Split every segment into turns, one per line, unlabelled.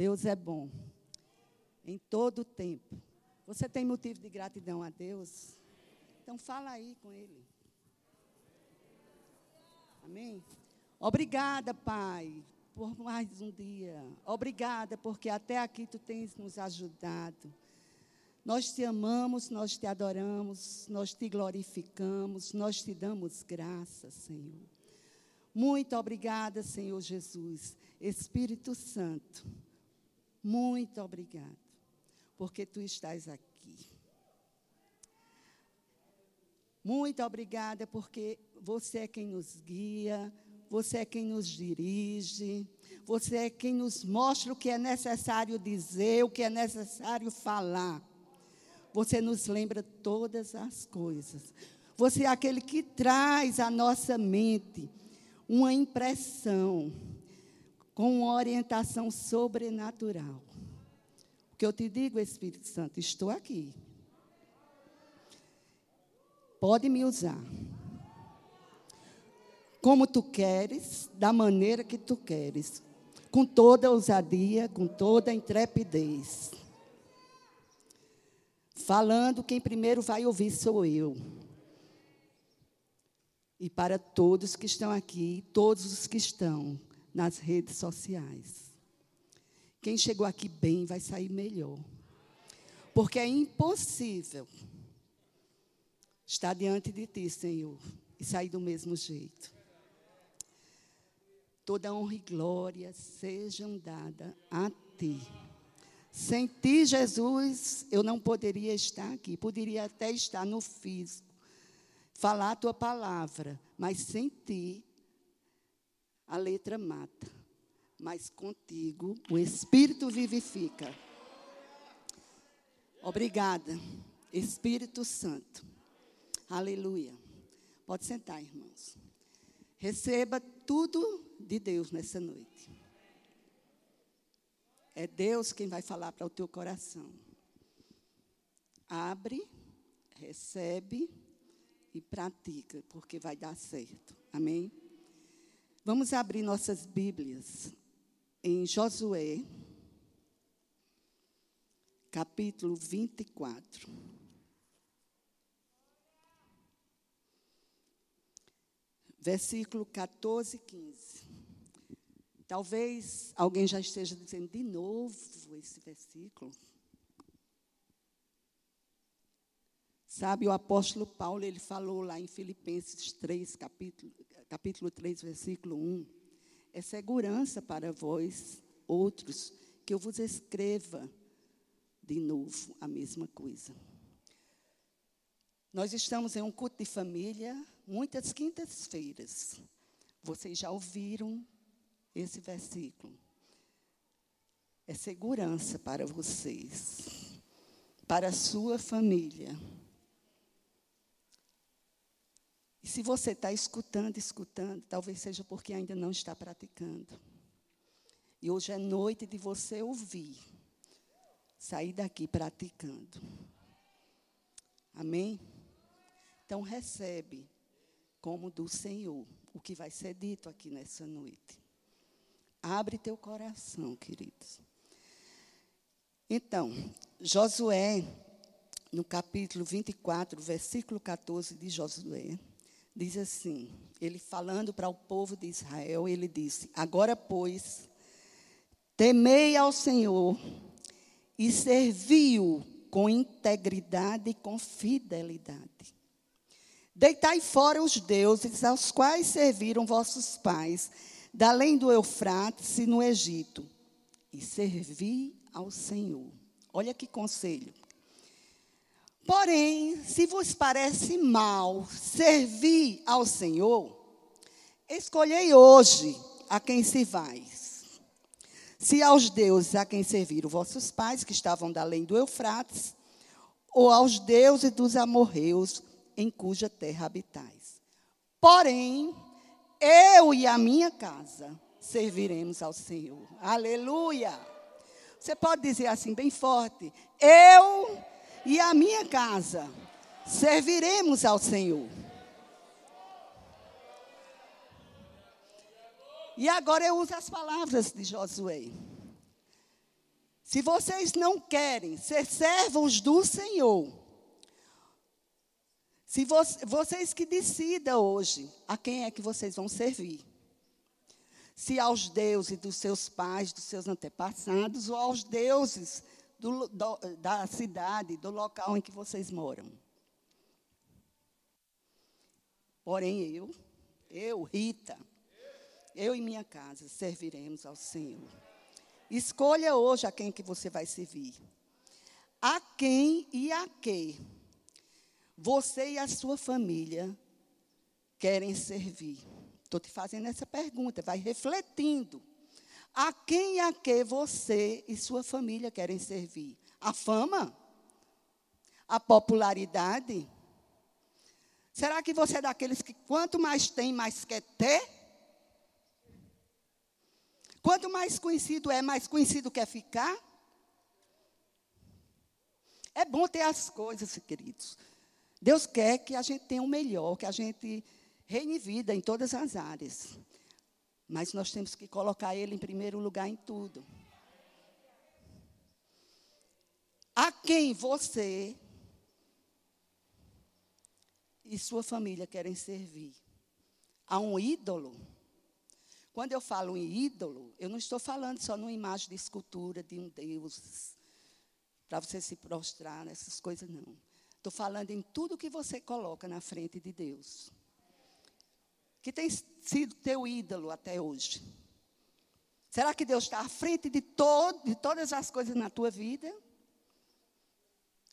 Deus é bom. Em todo o tempo. Você tem motivo de gratidão a Deus? Então fala aí com Ele. Amém? Obrigada, Pai, por mais um dia. Obrigada, porque até aqui tu tens nos ajudado. Nós te amamos, nós te adoramos, nós te glorificamos, nós te damos graças, Senhor. Muito obrigada, Senhor Jesus. Espírito Santo, muito obrigado, porque tu estás aqui. Muito obrigada, porque você é quem nos guia, você é quem nos dirige, você é quem nos mostra o que é necessário dizer, o que é necessário falar. Você nos lembra todas as coisas. Você é aquele que traz à nossa mente uma impressão com uma orientação sobrenatural. O que eu te digo, Espírito Santo, estou aqui. Pode me usar. Como tu queres, da maneira que tu queres. Com toda ousadia, com toda intrepidez. Falando, quem primeiro vai ouvir sou eu. E para todos que estão aqui, todos os que estão nas redes sociais. Quem chegou aqui bem vai sair melhor. Porque é impossível estar diante de ti, Senhor, e sair do mesmo jeito. Toda honra e glória sejam dadas a ti. Sem ti, Jesus, eu não poderia estar aqui. Poderia até estar no físico, falar a tua palavra, mas sem ti, a letra mata. Mas contigo, o Espírito vivifica. Obrigada, Espírito Santo. Aleluia. Pode sentar, irmãos. Receba tudo de Deus nessa noite. É Deus quem vai falar para o teu coração. Abre, recebe e pratica, porque vai dar certo. Amém? Vamos abrir nossas Bíblias em Josué, capítulo 24. Versículo 14 e 15. Talvez alguém já esteja dizendo de novo esse versículo. Sabe, o apóstolo Paulo, ele falou lá em Filipenses 3, capítulo, capítulo 3, versículo 1. É segurança para vós, outros, que eu vos escreva de novo a mesma coisa. Nós estamos em um culto de família, muitas quintas-feiras. Vocês já ouviram esse versículo. É segurança para vocês, para a sua família. E se você está escutando, escutando, talvez seja porque ainda não está praticando. E hoje é noite de você ouvir, sair daqui praticando. Amém? Então recebe como do Senhor o que vai ser dito aqui nessa noite. Abre teu coração, queridos. Então, Josué, no capítulo 24, versículo 14 de Josué, diz assim: ele falando para o povo de Israel, ele disse: Agora, pois, temei ao Senhor e servi-o com integridade e com fidelidade. Deitai fora os deuses aos quais serviram vossos pais da além do Eufrates e no Egito, e servi ao Senhor. Olha que conselho. Porém, se vos parece mal servir ao Senhor, escolhei hoje a quem se vais. Se aos deuses a quem serviram vossos pais, que estavam da além do Eufrates, ou aos deuses dos amorreus, em cuja terra habitais. Porém, eu e a minha casa serviremos ao Senhor. Aleluia! Você pode dizer assim, bem forte: Eu e a minha casa serviremos ao Senhor. E agora eu uso as palavras de Josué. Se vocês não querem ser servos do Senhor, se vo vocês que decidam hoje a quem é que vocês vão servir. Se aos deuses dos seus pais, dos seus antepassados, ou aos deuses do, do, da cidade, do local em que vocês moram. Porém, eu, eu, Rita, eu e minha casa serviremos ao Senhor. Escolha hoje a quem que você vai servir. A quem e a que você e a sua família querem servir. Estou te fazendo essa pergunta, vai refletindo. A quem e a que você e sua família querem servir? A fama? A popularidade? Será que você é daqueles que quanto mais tem, mais quer ter? Quanto mais conhecido é, mais conhecido quer ficar? É bom ter as coisas, queridos. Deus quer que a gente tenha o melhor, que a gente reine vida em todas as áreas. Mas nós temos que colocar Ele em primeiro lugar em tudo. A quem você e sua família querem servir? A um ídolo? Quando eu falo em ídolo, eu não estou falando só numa imagem de escultura de um Deus, para você se prostrar nessas coisas, não. Estou falando em tudo que você coloca na frente de Deus que tem sido teu ídolo até hoje? Será que Deus está à frente de, todo, de todas as coisas na tua vida?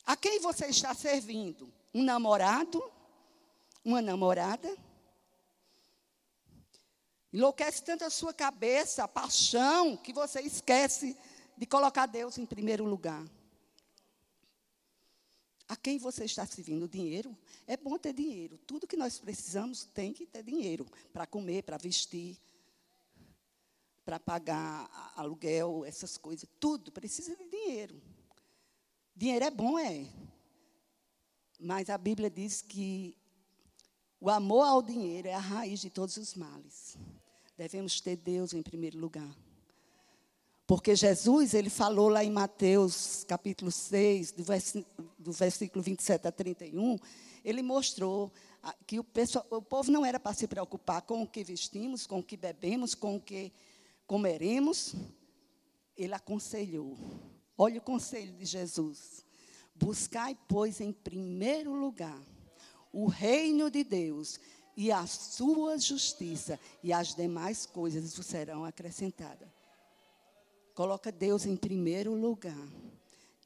A quem você está servindo? Um namorado? Uma namorada? Enlouquece tanto a sua cabeça, a paixão, que você esquece de colocar Deus em primeiro lugar. A quem você está servindo? Dinheiro? É bom ter dinheiro. Tudo que nós precisamos tem que ter dinheiro para comer, para vestir, para pagar aluguel, essas coisas. Tudo precisa de dinheiro. Dinheiro é bom, é. Mas a Bíblia diz que o amor ao dinheiro é a raiz de todos os males. Devemos ter Deus em primeiro lugar. Porque Jesus, ele falou lá em Mateus, capítulo 6, do, do versículo 27 a 31, ele mostrou que o, pessoal, o povo não era para se preocupar com o que vestimos, com o que bebemos, com o que comeremos. Ele aconselhou. Olha o conselho de Jesus. Buscai, pois, em primeiro lugar o reino de Deus e a sua justiça, e as demais coisas vos serão acrescentadas. Coloca Deus em primeiro lugar.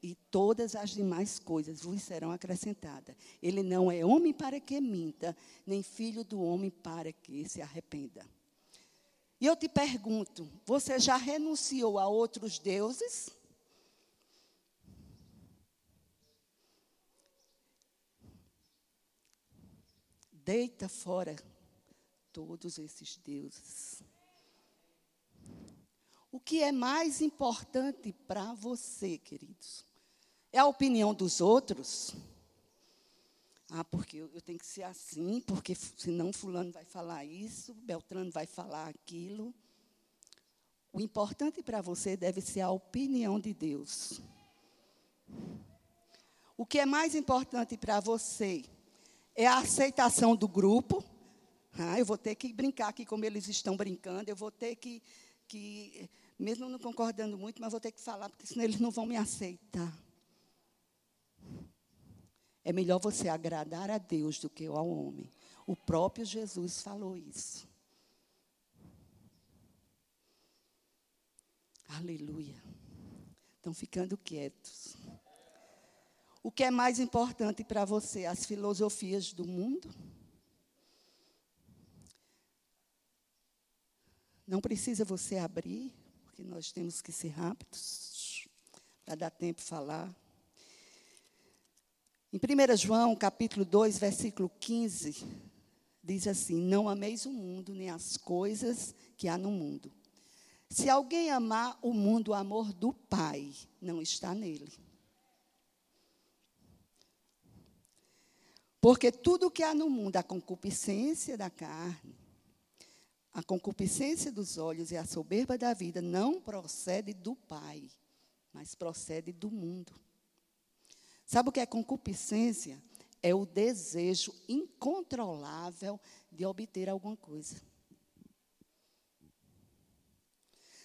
E todas as demais coisas vos serão acrescentadas. Ele não é homem para que minta, nem filho do homem para que se arrependa. E eu te pergunto: você já renunciou a outros deuses? Deita fora todos esses deuses. O que é mais importante para você, queridos? É a opinião dos outros? Ah, porque eu, tenho que ser assim, porque senão fulano vai falar isso, Beltrano vai falar aquilo. O importante para você deve ser a opinião de Deus. O que é mais importante para você é a aceitação do grupo. Ah, eu vou ter que brincar aqui como eles estão brincando, eu vou ter que, que mesmo não concordando muito, mas vou ter que falar, porque senão eles não vão me aceitar. É melhor você agradar a Deus do que ao homem. O próprio Jesus falou isso. Aleluia. Estão ficando quietos. O que é mais importante para você? As filosofias do mundo? Não precisa você abrir porque nós temos que ser rápidos para dar tempo de falar. Em 1 João, capítulo 2, versículo 15, diz assim: Não ameis o mundo, nem as coisas que há no mundo. Se alguém amar o mundo, o amor do Pai não está nele. Porque tudo que há no mundo, a concupiscência da carne, a concupiscência dos olhos e a soberba da vida não procede do Pai, mas procede do mundo. Sabe o que é concupiscência? É o desejo incontrolável de obter alguma coisa.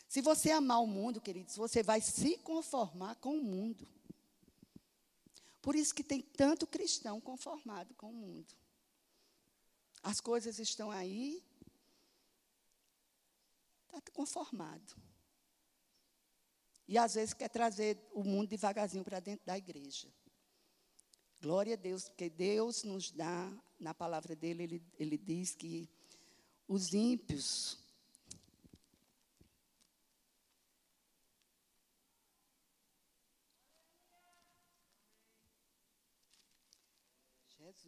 Se você amar o mundo, queridos, você vai se conformar com o mundo. Por isso que tem tanto cristão conformado com o mundo. As coisas estão aí, está conformado. E às vezes quer trazer o mundo devagarzinho para dentro da igreja. Glória a Deus, porque Deus nos dá, na palavra dele, ele, ele diz que os ímpios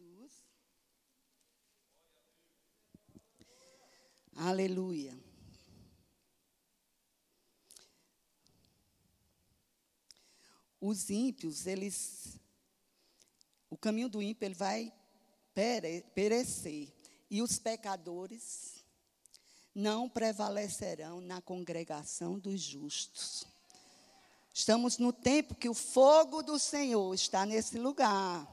Jesus. Aleluia. Os ímpios, eles. O caminho do ímpio, ele vai perecer. E os pecadores não prevalecerão na congregação dos justos. Estamos no tempo que o fogo do Senhor está nesse lugar.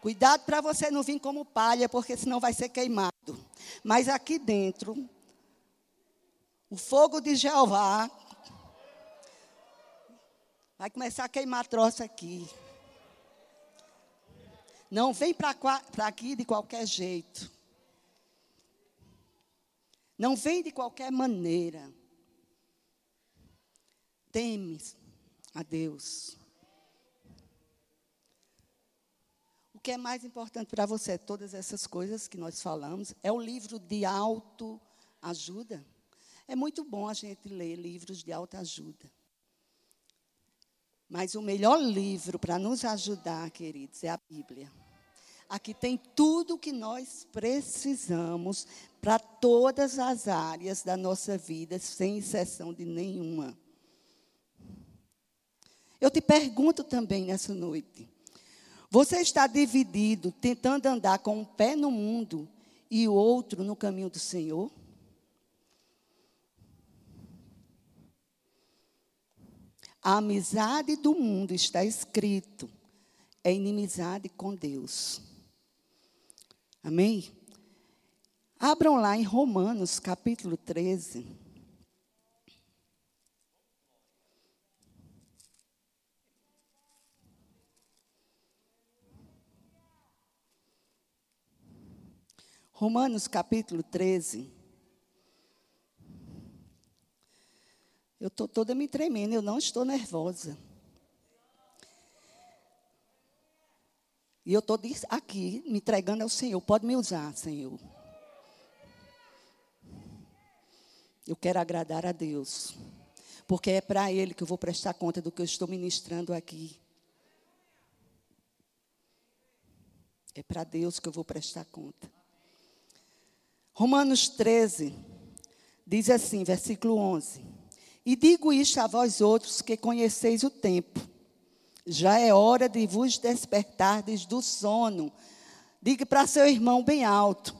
Cuidado para você não vir como palha, porque senão vai ser queimado. Mas aqui dentro, o fogo de Jeová vai começar a queimar troço aqui. Não vem para aqui de qualquer jeito. Não vem de qualquer maneira. Temes a Deus. que é mais importante para você, todas essas coisas que nós falamos, é o livro de autoajuda. É muito bom a gente ler livros de autoajuda. Mas o melhor livro para nos ajudar, queridos, é a Bíblia. Aqui tem tudo o que nós precisamos para todas as áreas da nossa vida, sem exceção de nenhuma. Eu te pergunto também nessa noite: você está dividido, tentando andar com um pé no mundo e o outro no caminho do Senhor? A amizade do mundo está escrito, é inimizade com Deus. Amém? Abram lá em Romanos capítulo 13. Romanos capítulo 13. Eu estou toda me tremendo, eu não estou nervosa. E eu estou aqui me entregando ao Senhor. Pode me usar, Senhor. Eu quero agradar a Deus. Porque é para Ele que eu vou prestar conta do que eu estou ministrando aqui. É para Deus que eu vou prestar conta. Romanos 13 diz assim, versículo 11: E digo isto a vós outros que conheceis o tempo. Já é hora de vos despertardes do sono. Diga para seu irmão bem alto,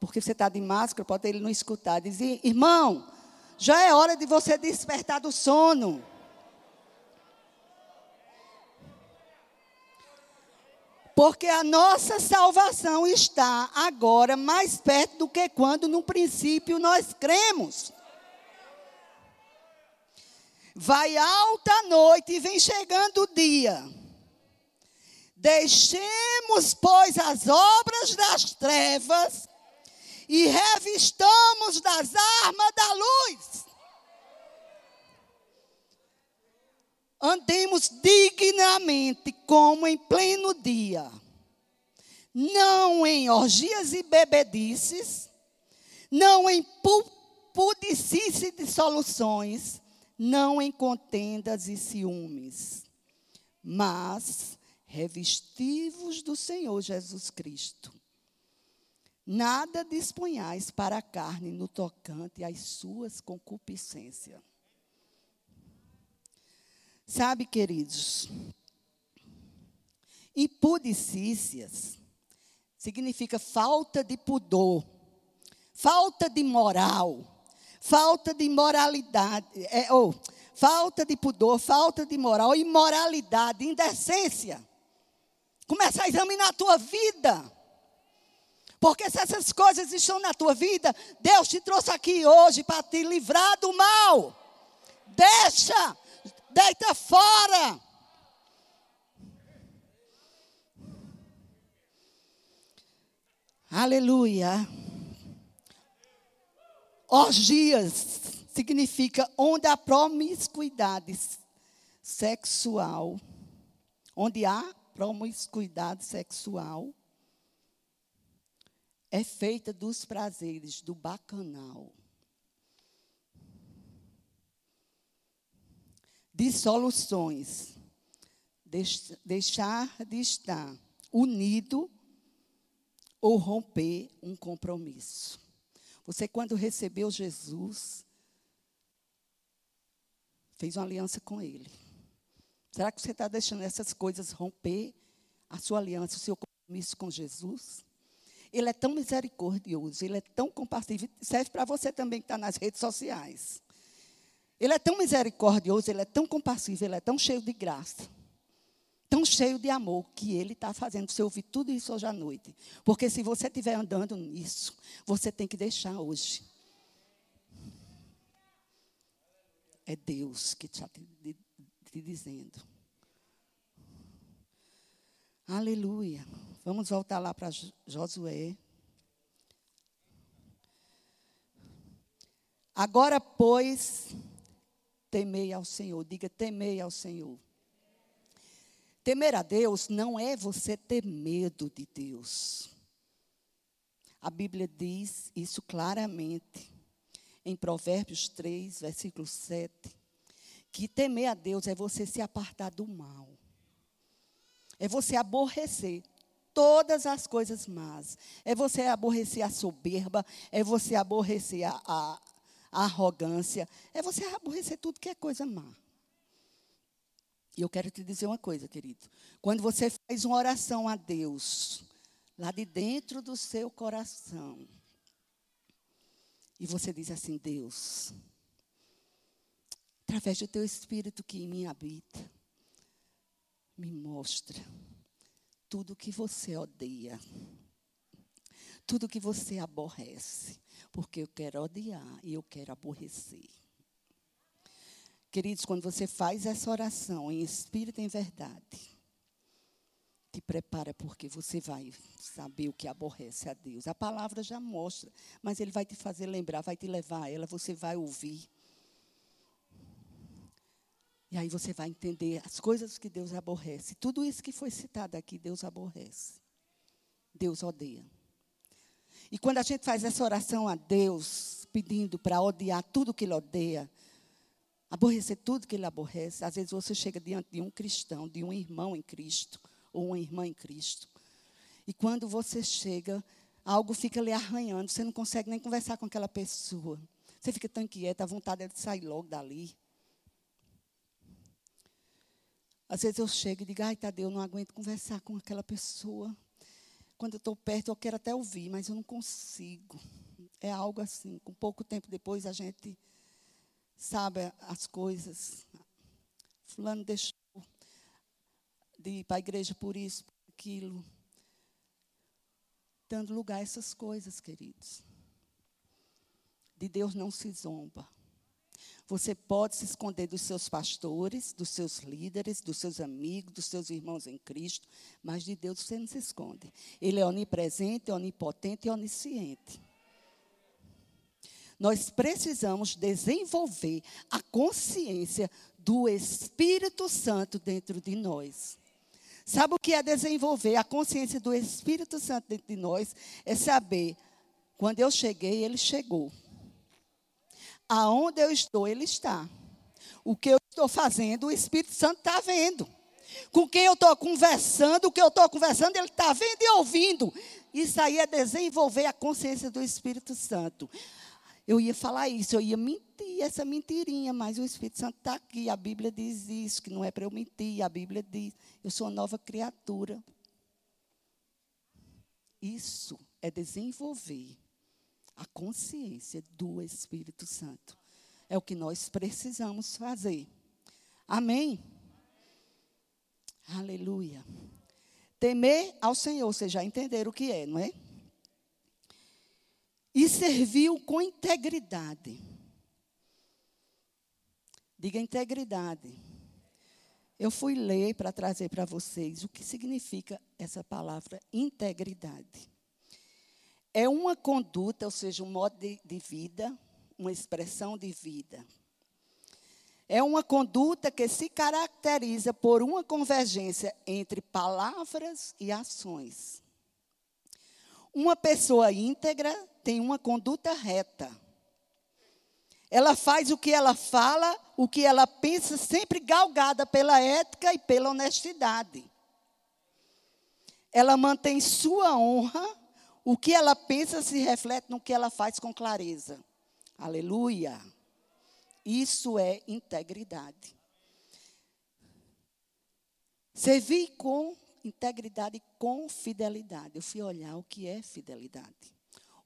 porque você está de máscara, pode ele não escutar. Diz, irmão, já é hora de você despertar do sono. Porque a nossa salvação está agora mais perto do que quando no princípio nós cremos. Vai alta noite e vem chegando o dia. Deixemos, pois, as obras das trevas e revistamos das armas da luz. andemos dignamente como em pleno dia, não em orgias e bebedices, não em pudicice de soluções, não em contendas e ciúmes, mas revestivos do Senhor Jesus Cristo. Nada disponhais para a carne no tocante às suas concupiscências Sabe, queridos, impudicícias significa falta de pudor, falta de moral, falta de moralidade, é, ou falta de pudor, falta de moral, imoralidade, indecência. Começa a examinar a tua vida. Porque se essas coisas estão na tua vida, Deus te trouxe aqui hoje para te livrar do mal. Deixa, deita fora. Aleluia. Orgias significa onde há promiscuidade sexual. Onde há promiscuidade sexual é feita dos prazeres do bacanal. Dissoluções. Deixar de estar unido ou romper um compromisso. Você, quando recebeu Jesus, fez uma aliança com Ele. Será que você está deixando essas coisas romper a sua aliança, o seu compromisso com Jesus? Ele é tão misericordioso, ele é tão compassivo. Serve para você também que está nas redes sociais. Ele é tão misericordioso, ele é tão compassivo, ele é tão cheio de graça tão cheio de amor que Ele está fazendo você ouvir tudo isso hoje à noite. Porque se você estiver andando nisso, você tem que deixar hoje. É Deus que está te, te, te dizendo. Aleluia. Vamos voltar lá para Josué. Agora, pois, temei ao Senhor. Diga, temei ao Senhor. Temer a Deus não é você ter medo de Deus. A Bíblia diz isso claramente em Provérbios 3, versículo 7, que temer a Deus é você se apartar do mal. É você aborrecer todas as coisas más. É você aborrecer a soberba, é você aborrecer a, a, a arrogância, é você aborrecer tudo que é coisa má. E eu quero te dizer uma coisa, querido. Quando você faz uma oração a Deus, lá de dentro do seu coração, e você diz assim: Deus, através do teu Espírito que em mim habita, me mostra tudo que você odeia, tudo que você aborrece, porque eu quero odiar e eu quero aborrecer. Queridos, quando você faz essa oração em espírito e em verdade, te prepara porque você vai saber o que aborrece a Deus. A palavra já mostra, mas ele vai te fazer lembrar, vai te levar a ela, você vai ouvir. E aí você vai entender as coisas que Deus aborrece. Tudo isso que foi citado aqui, Deus aborrece. Deus odeia. E quando a gente faz essa oração a Deus, pedindo para odiar tudo que Ele odeia, aborrecer tudo que ele aborrece. Às vezes você chega diante de um cristão, de um irmão em Cristo, ou uma irmã em Cristo. E quando você chega, algo fica lhe arranhando, você não consegue nem conversar com aquela pessoa. Você fica tão inquieta, a vontade é de sair logo dali. Às vezes eu chego e digo, ai, Tadeu, eu não aguento conversar com aquela pessoa. Quando eu estou perto, eu quero até ouvir, mas eu não consigo. É algo assim. Com pouco tempo depois, a gente sabe as coisas. Fulano deixou de ir para a igreja por isso, por aquilo. Dando lugar a essas coisas, queridos. De Deus não se zomba. Você pode se esconder dos seus pastores, dos seus líderes, dos seus amigos, dos seus irmãos em Cristo, mas de Deus você não se esconde. Ele é onipresente, onipotente e onisciente. Nós precisamos desenvolver a consciência do Espírito Santo dentro de nós. Sabe o que é desenvolver a consciência do Espírito Santo dentro de nós? É saber, quando eu cheguei, ele chegou. Aonde eu estou, ele está. O que eu estou fazendo, o Espírito Santo está vendo. Com quem eu estou conversando, o que eu estou conversando, ele está vendo e ouvindo. Isso aí é desenvolver a consciência do Espírito Santo eu ia falar isso, eu ia mentir essa mentirinha, mas o Espírito Santo está aqui. A Bíblia diz isso, que não é para eu mentir. A Bíblia diz, eu sou uma nova criatura. Isso é desenvolver a consciência do Espírito Santo. É o que nós precisamos fazer. Amém? Aleluia. Temer ao Senhor, vocês já entenderam o que é, não é? E serviu com integridade. Diga integridade. Eu fui ler para trazer para vocês o que significa essa palavra integridade. É uma conduta, ou seja, um modo de, de vida, uma expressão de vida. É uma conduta que se caracteriza por uma convergência entre palavras e ações. Uma pessoa íntegra tem uma conduta reta. Ela faz o que ela fala, o que ela pensa, sempre galgada pela ética e pela honestidade. Ela mantém sua honra, o que ela pensa se reflete no que ela faz com clareza. Aleluia. Isso é integridade. Servir com integridade com fidelidade. Eu fui olhar o que é fidelidade.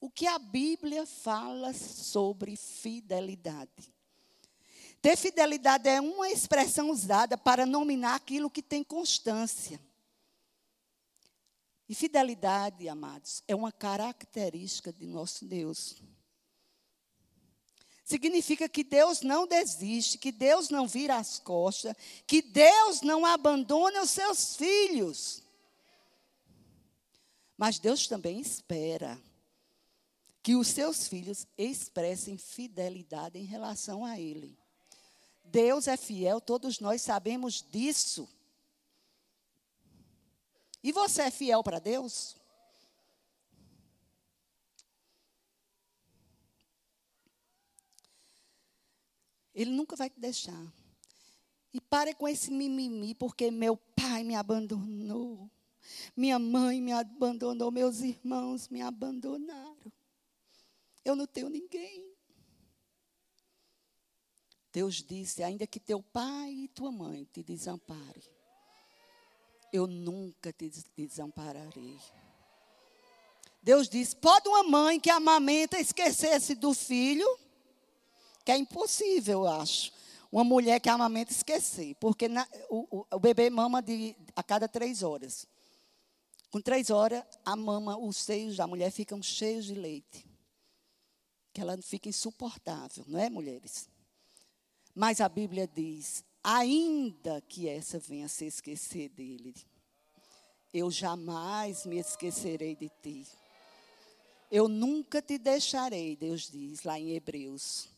O que a Bíblia fala sobre fidelidade. Ter fidelidade é uma expressão usada para nominar aquilo que tem constância. E fidelidade, amados, é uma característica de nosso Deus. Significa que Deus não desiste, que Deus não vira as costas, que Deus não abandona os seus filhos. Mas Deus também espera que os seus filhos expressem fidelidade em relação a Ele. Deus é fiel, todos nós sabemos disso. E você é fiel para Deus? Ele nunca vai te deixar. E pare com esse mimimi, porque meu pai me abandonou. Minha mãe me abandonou, meus irmãos me abandonaram. Eu não tenho ninguém. Deus disse: ainda que teu pai e tua mãe te desamparem, eu nunca te desampararei. Deus disse: pode uma mãe que amamenta esquecer-se do filho? Que é impossível, eu acho, uma mulher que amamenta esquecer, porque na, o, o, o, bebê mama de, a cada três horas. Com três horas, a mama, os seios da mulher ficam cheios de leite. Que ela fica insuportável, não é, mulheres? Mas a Bíblia diz: ainda que essa venha se esquecer dele, eu jamais me esquecerei de ti. Eu nunca te deixarei, Deus diz lá em Hebreus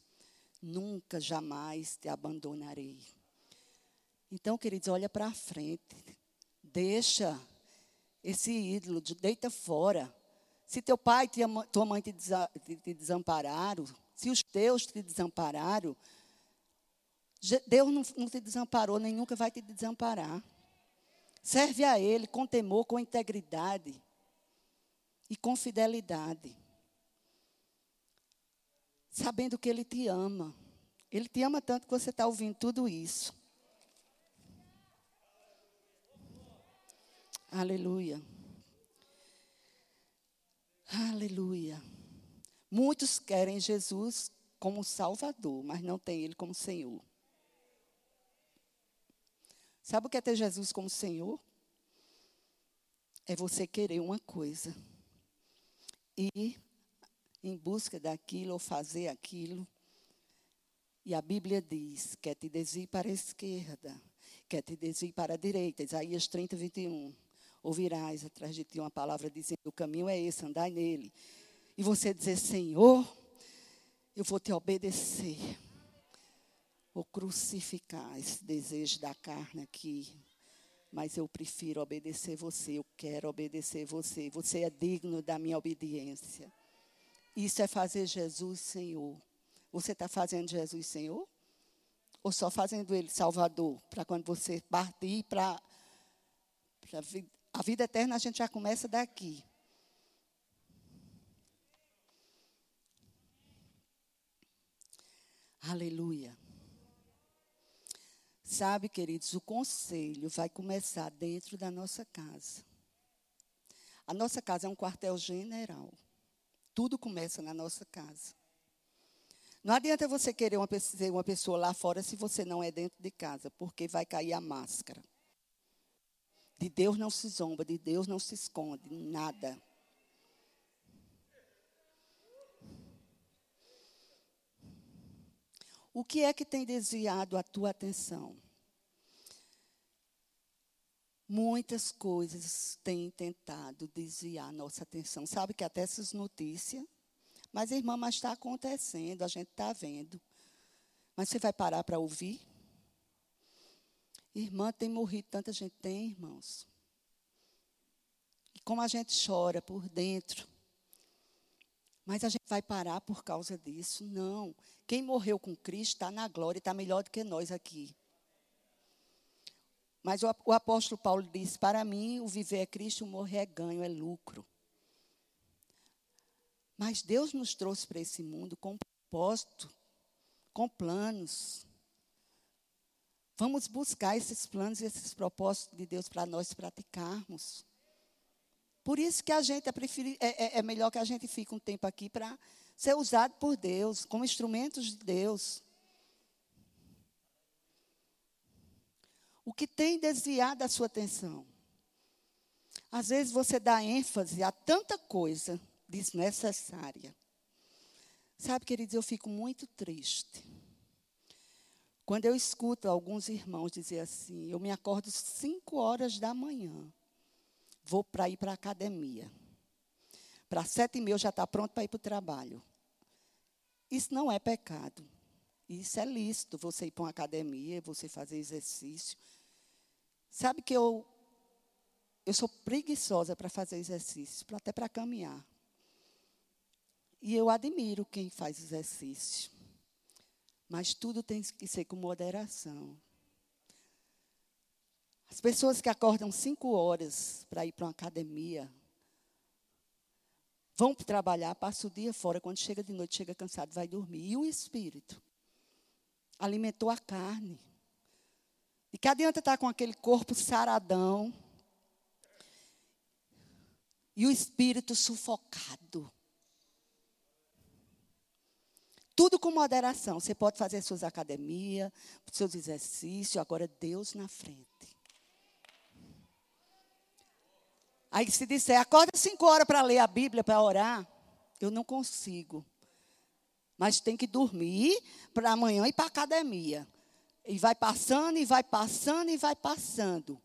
nunca, jamais te abandonarei. Então, queridos, olha para frente. Deixa esse ídolo, deita fora. Se teu pai e tua mãe te, desampararam, se os teus te desampararam, Deus não te desamparou, nem nunca vai te desamparar. Serve a Ele com temor, com integridade e com fidelidade sabendo que Ele te ama. Ele te ama tanto que você está ouvindo tudo isso. Aleluia. Aleluia. Muitos querem Jesus como Salvador, mas não tem Ele como Senhor. Sabe o que é ter Jesus como Senhor? É você querer uma coisa e em busca daquilo ou fazer aquilo. E a Bíblia diz: quer te desvie para a esquerda, quer te desvie para a direita. Isaías 30, 21. Ouvirás atrás de ti uma palavra dizendo: o caminho é esse, andai nele. E você dizer: Senhor, eu vou te obedecer. Vou crucificar esse desejo da carne aqui. Mas eu prefiro obedecer você, eu quero obedecer você. Você é digno da minha obediência. Isso é fazer Jesus Senhor. Você está fazendo Jesus Senhor? Ou só fazendo Ele Salvador? Para quando você partir para a vida eterna, a gente já começa daqui. Aleluia. Sabe, queridos, o conselho vai começar dentro da nossa casa. A nossa casa é um quartel general. Tudo começa na nossa casa. Não adianta você querer uma, ser uma pessoa lá fora se você não é dentro de casa, porque vai cair a máscara. De Deus não se zomba, de Deus não se esconde, nada. O que é que tem desviado a tua atenção? Muitas coisas têm tentado desviar nossa atenção. Sabe que até essas notícias. Mas, irmã, mas está acontecendo, a gente está vendo. Mas você vai parar para ouvir? Irmã, tem morrido tanta gente. Tem, irmãos. E como a gente chora por dentro. Mas a gente vai parar por causa disso? Não. Quem morreu com Cristo está na glória, está melhor do que nós aqui. Mas o, apóstolo Paulo diz: Para mim, o viver é Cristo, o morrer é ganho, é lucro. Mas Deus nos trouxe para esse mundo com propósito, com planos. Vamos buscar esses planos e esses propósitos de Deus para nós praticarmos. Por isso que a gente é, preferir, é, é, é melhor que a gente fique um tempo aqui para ser usado por Deus, como instrumentos de Deus. O que tem desviado a sua atenção? Às vezes você dá ênfase a tanta coisa desnecessária. Sabe, queridos, eu fico muito triste. Quando eu escuto alguns irmãos dizer assim, eu me acordo cinco horas da manhã, vou para ir para a academia. Para sete e meia já está pronto para ir para o trabalho. Isso não é pecado. Isso é lícito, você ir para uma academia, você fazer exercício. Sabe que eu, eu sou preguiçosa para fazer exercício, até para caminhar. E eu admiro quem faz exercício. Mas tudo tem que ser com moderação. As pessoas que acordam cinco horas para ir para uma academia, vão trabalhar, passa o dia fora, quando chega de noite, chega cansado, vai dormir. E o espírito? Alimentou a carne. E que adianta estar com aquele corpo saradão e o espírito sufocado. Tudo com moderação. Você pode fazer suas academias, seus exercícios, agora Deus na frente. Aí se disser, acorda cinco horas para ler a Bíblia, para orar, eu não consigo. Mas tem que dormir para amanhã ir para a academia. E vai passando, e vai passando, e vai passando.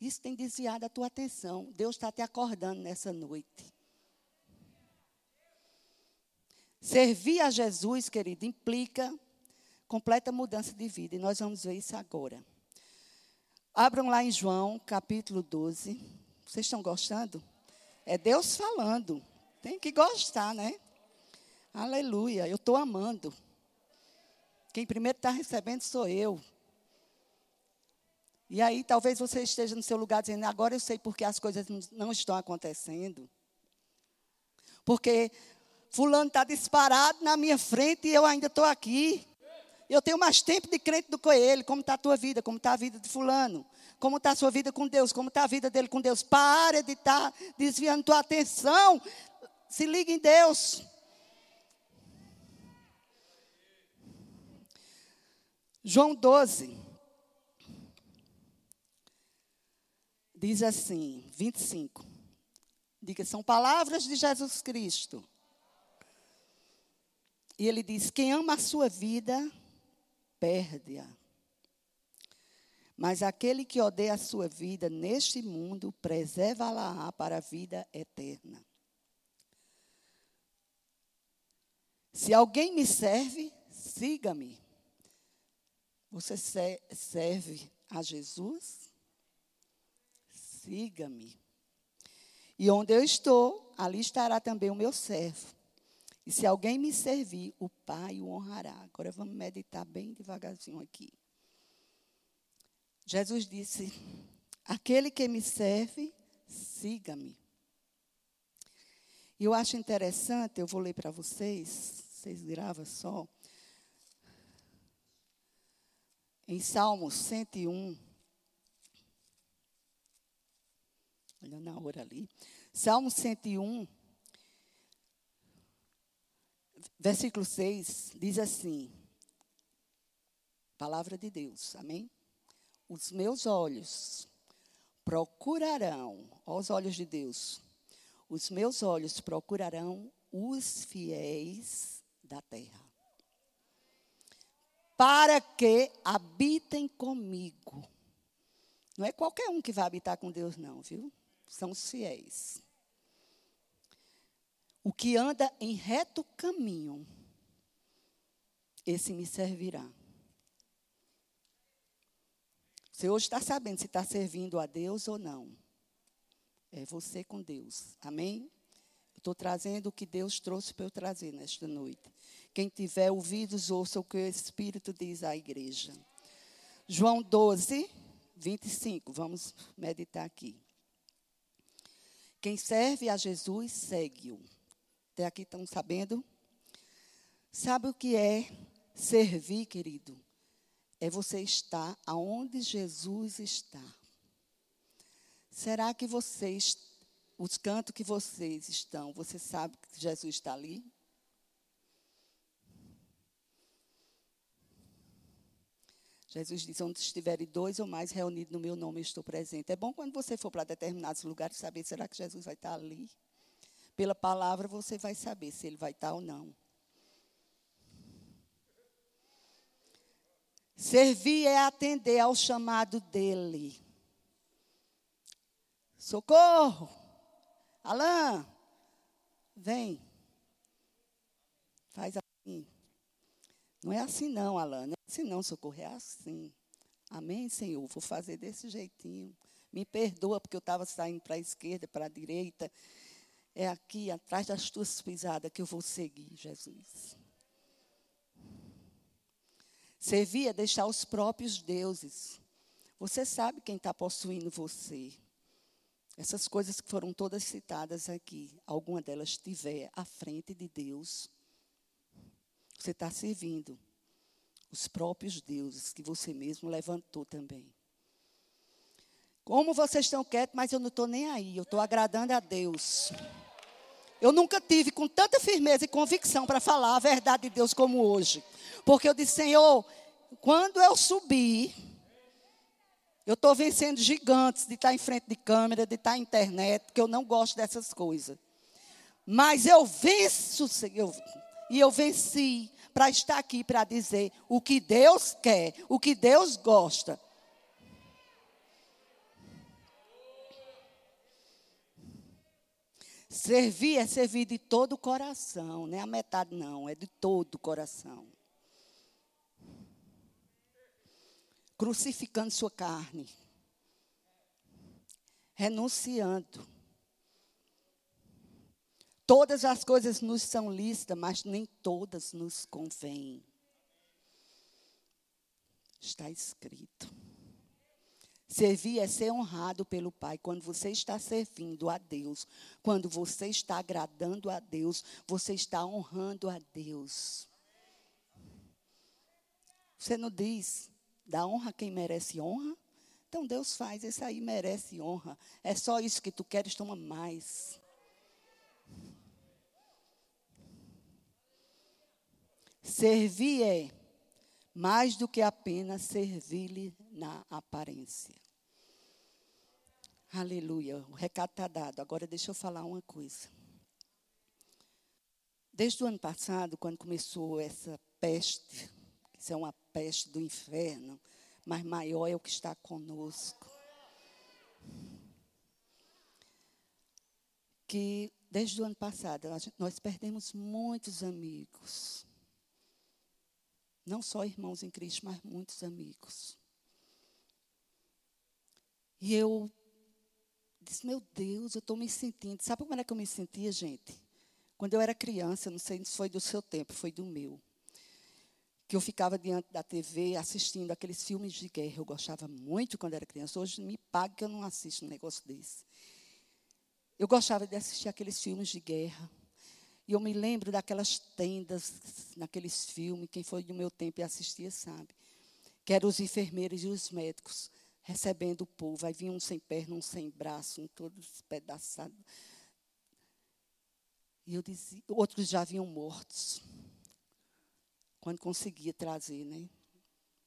Isso tem desviado a tua atenção. Deus está te acordando nessa noite. Servir a Jesus, querido, implica completa mudança de vida. E nós vamos ver isso agora. Abram lá em João, capítulo 12. Vocês estão gostando? É Deus falando. Tem que gostar, né? Aleluia. Eu estou amando. Quem primeiro está recebendo sou eu. E aí talvez você esteja no seu lugar dizendo, agora eu sei porque as coisas não estão acontecendo. Porque fulano está disparado na minha frente e eu ainda estou aqui. Eu tenho mais tempo de crente do que ele. Como está a tua vida? Como está a vida de fulano? Como está a sua vida com Deus? Como está a vida dele com Deus? Para de estar tá desviando tua atenção. Se liga em Deus. João 12. Diz assim, 25. Diga, são palavras de Jesus Cristo. E ele diz: Quem ama a sua vida, perde-a. Mas aquele que odeia a sua vida neste mundo, preserva-la para a vida eterna. Se alguém me serve, siga-me. Você serve a Jesus? Siga-me. E onde eu estou, ali estará também o meu servo. E se alguém me servir, o Pai o honrará. Agora vamos meditar bem devagarzinho aqui. Jesus disse: Aquele que me serve, siga-me. E eu acho interessante, eu vou ler para vocês, vocês gravam só. Em Salmos 101. Olha na hora ali. Salmo 101. Versículo 6 diz assim: Palavra de Deus, amém? Os meus olhos procurarão, aos olhos de Deus, os meus olhos procurarão os fiéis da terra, para que habitem comigo. Não é qualquer um que vai habitar com Deus, não, viu? São os fiéis. O que anda em reto caminho, esse me servirá. Você hoje está sabendo se está servindo a Deus ou não. É você com Deus. Amém? Estou trazendo o que Deus trouxe para eu trazer nesta noite. Quem tiver ouvidos, ouça o que o Espírito diz à igreja. João 12, 25. Vamos meditar aqui. Quem serve a Jesus, segue-o. Até aqui estão sabendo? Sabe o que é servir, querido? É você estar aonde Jesus está. Será que vocês, os cantos que vocês estão, você sabe que Jesus está ali? Jesus diz: onde estiverem dois ou mais reunidos no meu nome, eu estou presente. É bom quando você for para determinados lugares saber: será que Jesus vai estar ali? Pela palavra você vai saber se ele vai estar ou não. Servir é atender ao chamado dele. Socorro! Alain, vem. Faz assim. Não é assim não, Alain. Assim não, socorro. É assim. Amém, Senhor? Vou fazer desse jeitinho. Me perdoa porque eu estava saindo para a esquerda, para a direita. É aqui, atrás das tuas pisadas, que eu vou seguir, Jesus. Servir é deixar os próprios deuses. Você sabe quem está possuindo você. Essas coisas que foram todas citadas aqui, alguma delas estiver à frente de Deus, você está servindo os próprios deuses que você mesmo levantou também. Como vocês estão quietos, mas eu não estou nem aí, eu estou agradando a Deus. Eu nunca tive com tanta firmeza e convicção para falar a verdade de Deus como hoje. Porque eu disse, Senhor, quando eu subir, eu estou vencendo gigantes de estar em frente de câmera, de estar na internet, porque eu não gosto dessas coisas. Mas eu venço, Senhor, e eu venci para estar aqui para dizer o que Deus quer, o que Deus gosta. Servir é servir de todo o coração, não é a metade, não, é de todo o coração. Crucificando sua carne, renunciando. Todas as coisas nos são listas, mas nem todas nos convêm. Está escrito. Servir é ser honrado pelo Pai. Quando você está servindo a Deus, quando você está agradando a Deus, você está honrando a Deus. Você não diz, dá honra quem merece honra? Então Deus faz, esse aí merece honra. É só isso que tu queres, toma mais. Servir é mais do que apenas servir-lhe na aparência. Aleluia. O recado está dado. Agora deixa eu falar uma coisa. Desde o ano passado, quando começou essa peste, isso é uma peste do inferno, mas maior é o que está conosco. Que desde o ano passado nós perdemos muitos amigos. Não só irmãos em Cristo, mas muitos amigos. E eu disse, meu Deus, eu estou me sentindo. Sabe como era que eu me sentia, gente? Quando eu era criança, não sei se foi do seu tempo, foi do meu. Que eu ficava diante da TV assistindo aqueles filmes de guerra. Eu gostava muito quando era criança. Hoje me paga que eu não assisto um negócio desse. Eu gostava de assistir aqueles filmes de guerra. E eu me lembro daquelas tendas, naqueles filmes, quem foi do meu tempo e assistia sabe. Que eram os enfermeiros e os médicos recebendo o povo. Aí vinha um sem perna, um sem braço, um todo despedaçado. E eu dizia, outros já vinham mortos. quando conseguia trazer, né?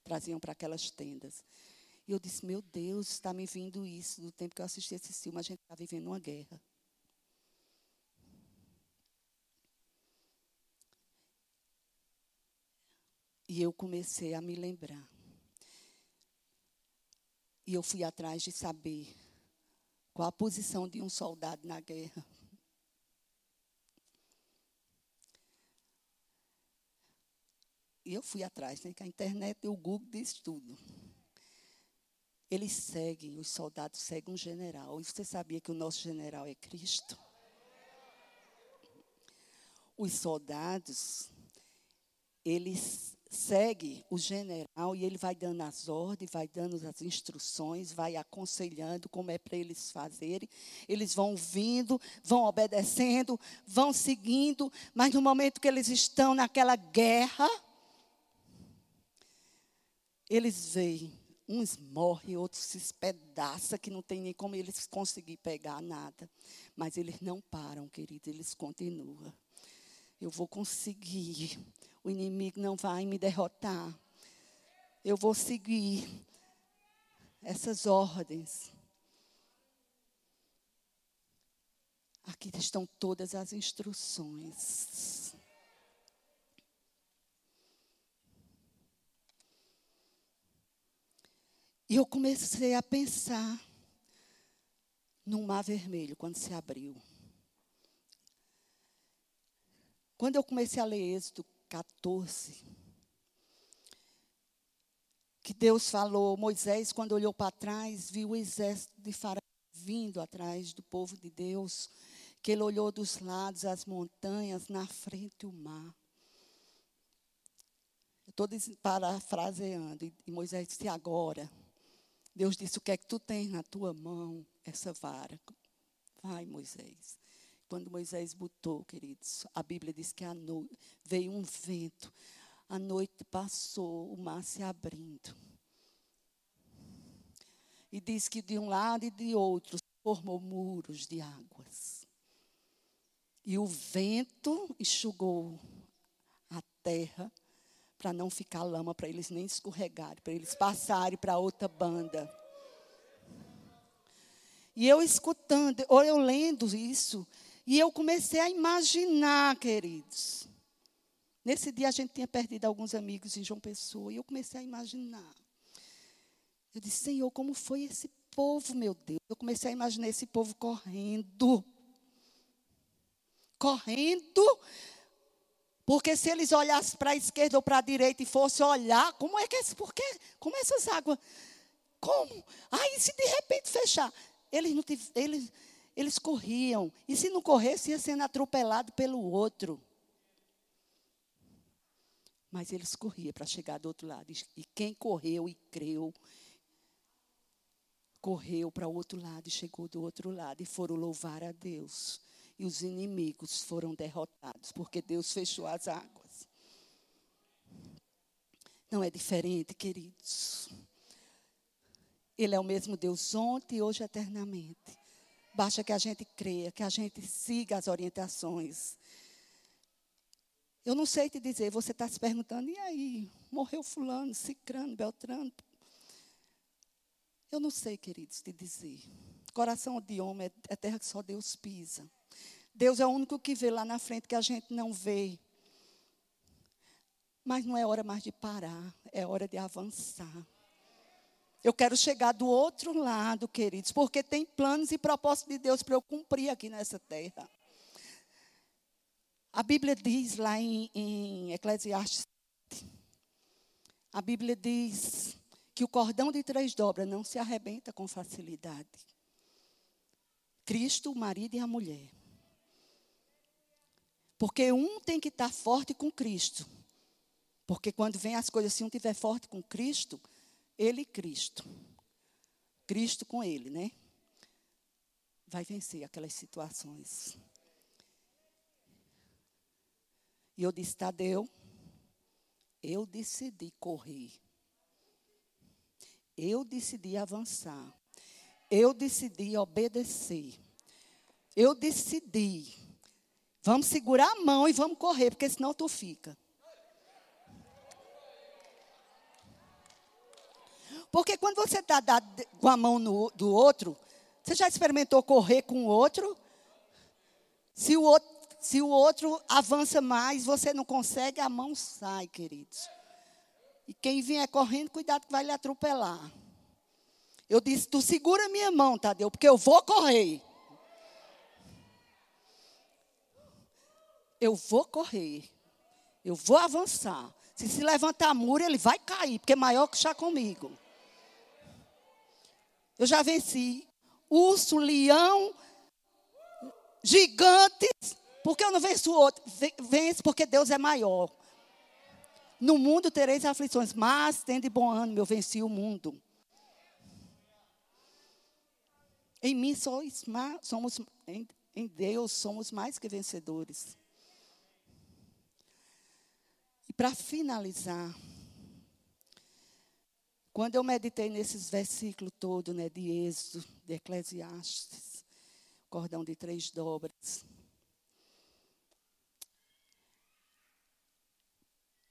Traziam para aquelas tendas. E eu disse, meu Deus, está me vindo isso do tempo que eu assisti esse filme, a gente está vivendo uma guerra. E eu comecei a me lembrar. E eu fui atrás de saber qual a posição de um soldado na guerra. E eu fui atrás, né? Que a internet e o Google diz tudo. Eles seguem, os soldados seguem um general. E você sabia que o nosso general é Cristo? Os soldados, eles seguem o general e ele vai dando as ordens, vai dando as instruções, vai aconselhando como é para eles fazerem. Eles vão vindo, vão obedecendo, vão seguindo, mas no momento que eles estão naquela guerra, eles veem, uns morrem, outros se espedaçam, que não tem nem como eles conseguir pegar nada. Mas eles não param, querido, eles continuam. Eu vou conseguir. O inimigo não vai me derrotar. Eu vou seguir essas ordens. Aqui estão todas as instruções. E eu comecei a pensar no mar vermelho, quando se abriu. Quando eu comecei a ler Êxodo 14, que Deus falou, Moisés, quando olhou para trás, viu o exército de Faraó vindo atrás do povo de Deus, que ele olhou dos lados as montanhas, na frente o mar. Estou parafraseando, e Moisés disse agora. Deus disse: O que é que tu tens na tua mão? Essa vara. Vai, Moisés. Quando Moisés botou, queridos, a Bíblia diz que veio um vento. A noite passou, o mar se abrindo. E diz que de um lado e de outro formou muros de águas. E o vento enxugou a terra para não ficar lama, para eles nem escorregarem, para eles passarem para outra banda. E eu escutando, ou eu lendo isso, e eu comecei a imaginar, queridos. Nesse dia a gente tinha perdido alguns amigos em João Pessoa, e eu comecei a imaginar. Eu disse, Senhor, como foi esse povo, meu Deus? Eu comecei a imaginar esse povo correndo. Correndo porque se eles olhassem para a esquerda ou para a direita e fossem olhar, como é que é, porque, como essas águas, como? Aí se de repente fechar, eles não eles, eles corriam, e se não corresse ia sendo atropelado pelo outro. Mas eles corriam para chegar do outro lado. E quem correu e creu, correu para o outro lado e chegou do outro lado e foram louvar a Deus e os inimigos foram derrotados, porque Deus fechou as águas. Não é diferente, queridos. Ele é o mesmo Deus ontem, hoje eternamente. Basta que a gente creia, que a gente siga as orientações. Eu não sei te dizer, você está se perguntando, e aí? Morreu fulano, cicrano, beltrano? Eu não sei, queridos, te dizer. Coração de homem é, é terra que só Deus pisa. Deus é o único que vê lá na frente que a gente não vê. Mas não é hora mais de parar, é hora de avançar. Eu quero chegar do outro lado, queridos, porque tem planos e propósitos de Deus para eu cumprir aqui nessa terra. A Bíblia diz lá em, em Eclesiastes, a Bíblia diz que o cordão de três dobras não se arrebenta com facilidade. Cristo, o marido e a mulher. Porque um tem que estar forte com Cristo. Porque quando vem as coisas, se um estiver forte com Cristo, ele e Cristo. Cristo com ele, né? Vai vencer aquelas situações. E eu disse, Tadeu, eu decidi correr. Eu decidi avançar. Eu decidi obedecer. Eu decidi Vamos segurar a mão e vamos correr, porque senão tu fica. Porque quando você está com a mão no, do outro, você já experimentou correr com o outro? Se o outro, se o outro avança mais, você não consegue, a mão sai, queridos. E quem vier correndo, cuidado que vai lhe atropelar. Eu disse: Tu segura minha mão, Tadeu, porque eu vou correr. Eu vou correr. Eu vou avançar. Se se levantar muro, ele vai cair, porque é maior que já comigo. Eu já venci urso, leão, gigantes. Por que eu não venço o outro? Venço porque Deus é maior. No mundo tereis aflições, mas tende bom ânimo, eu venci o mundo. Em mim somos, somos em, em Deus somos mais que vencedores. E para finalizar, quando eu meditei nesses versículos todos, né, de Êxodo, de Eclesiastes, cordão de três dobras,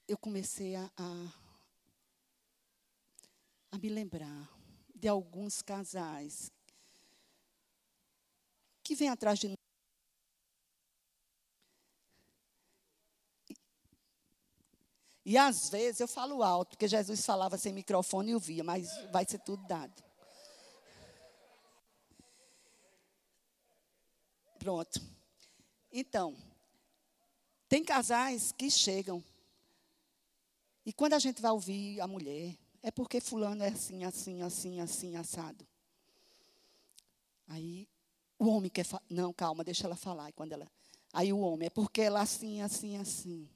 eu comecei a, a, a me lembrar de alguns casais que vem atrás de nós. E às vezes eu falo alto, porque Jesus falava sem microfone e eu via, mas vai ser tudo dado. Pronto. Então, tem casais que chegam. E quando a gente vai ouvir a mulher, é porque fulano é assim, assim, assim, assim, assado. Aí o homem quer falar. Não, calma, deixa ela falar. E quando ela. Aí o homem, é porque ela assim, assim, assim.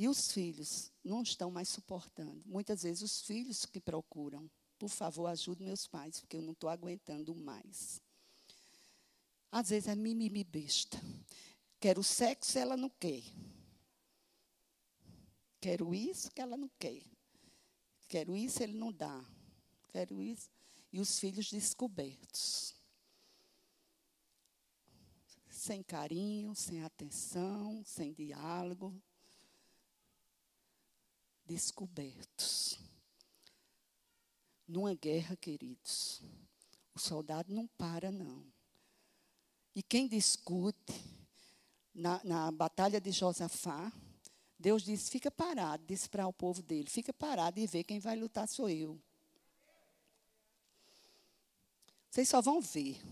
E os filhos não estão mais suportando. Muitas vezes os filhos que procuram. Por favor, ajude meus pais, porque eu não estou aguentando mais. Às vezes é mimimi besta. Quero sexo, ela não quer. Quero isso que ela não quer. Quero isso, ele não dá. Quero isso e os filhos descobertos. Sem carinho, sem atenção, sem diálogo. Descobertos. Numa guerra, queridos, o soldado não para, não. E quem discute, na, na batalha de Josafá, Deus disse: fica parado, disse para o povo dele: fica parado e vê quem vai lutar sou eu. Vocês só vão ver.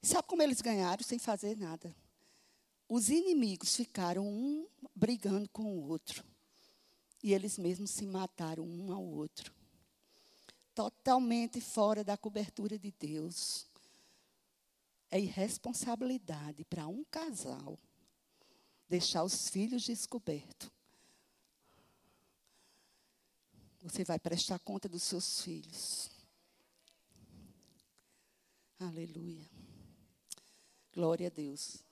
Sabe como eles ganharam sem fazer nada? Os inimigos ficaram um brigando com o outro. E eles mesmos se mataram um ao outro. Totalmente fora da cobertura de Deus. É irresponsabilidade para um casal deixar os filhos descobertos. Você vai prestar conta dos seus filhos. Aleluia. Glória a Deus.